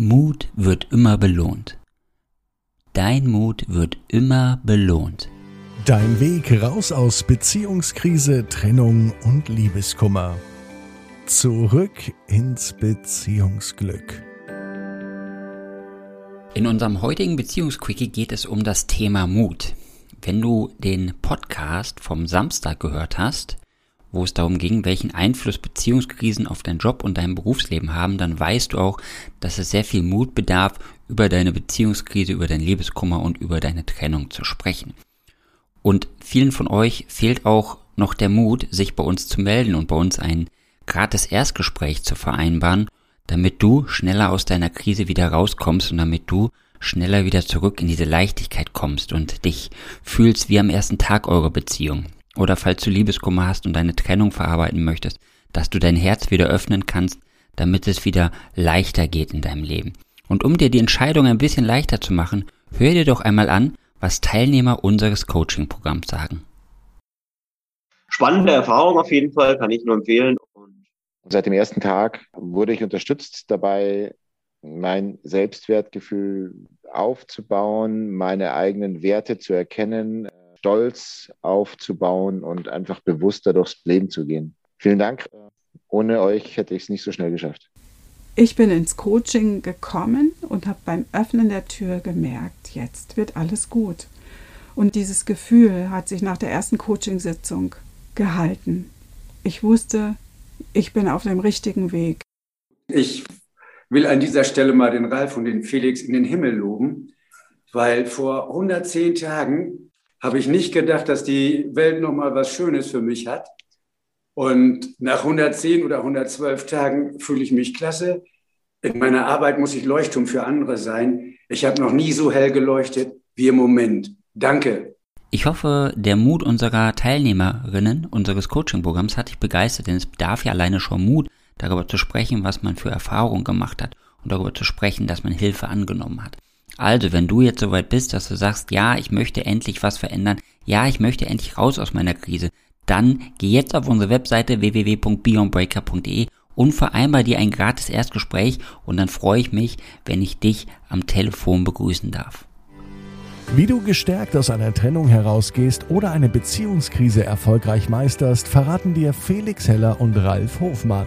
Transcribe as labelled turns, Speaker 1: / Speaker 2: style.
Speaker 1: Mut wird immer belohnt. Dein Mut wird immer belohnt.
Speaker 2: Dein Weg raus aus Beziehungskrise, Trennung und Liebeskummer. Zurück ins Beziehungsglück.
Speaker 1: In unserem heutigen Beziehungsquickie geht es um das Thema Mut. Wenn du den Podcast vom Samstag gehört hast, wo es darum ging, welchen Einfluss Beziehungskrisen auf deinen Job und dein Berufsleben haben, dann weißt du auch, dass es sehr viel Mut bedarf, über deine Beziehungskrise, über dein Liebeskummer und über deine Trennung zu sprechen. Und vielen von euch fehlt auch noch der Mut, sich bei uns zu melden und bei uns ein gratis Erstgespräch zu vereinbaren, damit du schneller aus deiner Krise wieder rauskommst und damit du schneller wieder zurück in diese Leichtigkeit kommst und dich fühlst wie am ersten Tag eurer Beziehung oder falls du Liebeskummer hast und deine Trennung verarbeiten möchtest, dass du dein Herz wieder öffnen kannst, damit es wieder leichter geht in deinem Leben. Und um dir die Entscheidung ein bisschen leichter zu machen, hör dir doch einmal an, was Teilnehmer unseres Coaching-Programms sagen.
Speaker 3: Spannende Erfahrung auf jeden Fall, kann ich nur empfehlen.
Speaker 4: Und seit dem ersten Tag wurde ich unterstützt dabei, mein Selbstwertgefühl aufzubauen, meine eigenen Werte zu erkennen, Stolz aufzubauen und einfach bewusster durchs Leben zu gehen. Vielen Dank. Ohne euch hätte ich es nicht so schnell geschafft.
Speaker 5: Ich bin ins Coaching gekommen und habe beim Öffnen der Tür gemerkt, jetzt wird alles gut. Und dieses Gefühl hat sich nach der ersten Coachingsitzung gehalten. Ich wusste, ich bin auf dem richtigen Weg.
Speaker 6: Ich will an dieser Stelle mal den Ralf und den Felix in den Himmel loben, weil vor 110 Tagen habe ich nicht gedacht, dass die Welt noch mal was Schönes für mich hat. Und nach 110 oder 112 Tagen fühle ich mich klasse. In meiner Arbeit muss ich Leuchtturm für andere sein. Ich habe noch nie so hell geleuchtet wie im Moment. Danke.
Speaker 1: Ich hoffe, der Mut unserer Teilnehmerinnen unseres Coaching-Programms hat dich begeistert, denn es bedarf ja alleine schon Mut, darüber zu sprechen, was man für Erfahrungen gemacht hat und darüber zu sprechen, dass man Hilfe angenommen hat. Also, wenn du jetzt soweit bist, dass du sagst, ja, ich möchte endlich was verändern, ja, ich möchte endlich raus aus meiner Krise, dann geh jetzt auf unsere Webseite www.beyondbreaker.de und vereinbar dir ein gratis Erstgespräch und dann freue ich mich, wenn ich dich am Telefon begrüßen darf.
Speaker 2: Wie du gestärkt aus einer Trennung herausgehst oder eine Beziehungskrise erfolgreich meisterst, verraten dir Felix Heller und Ralf Hofmann.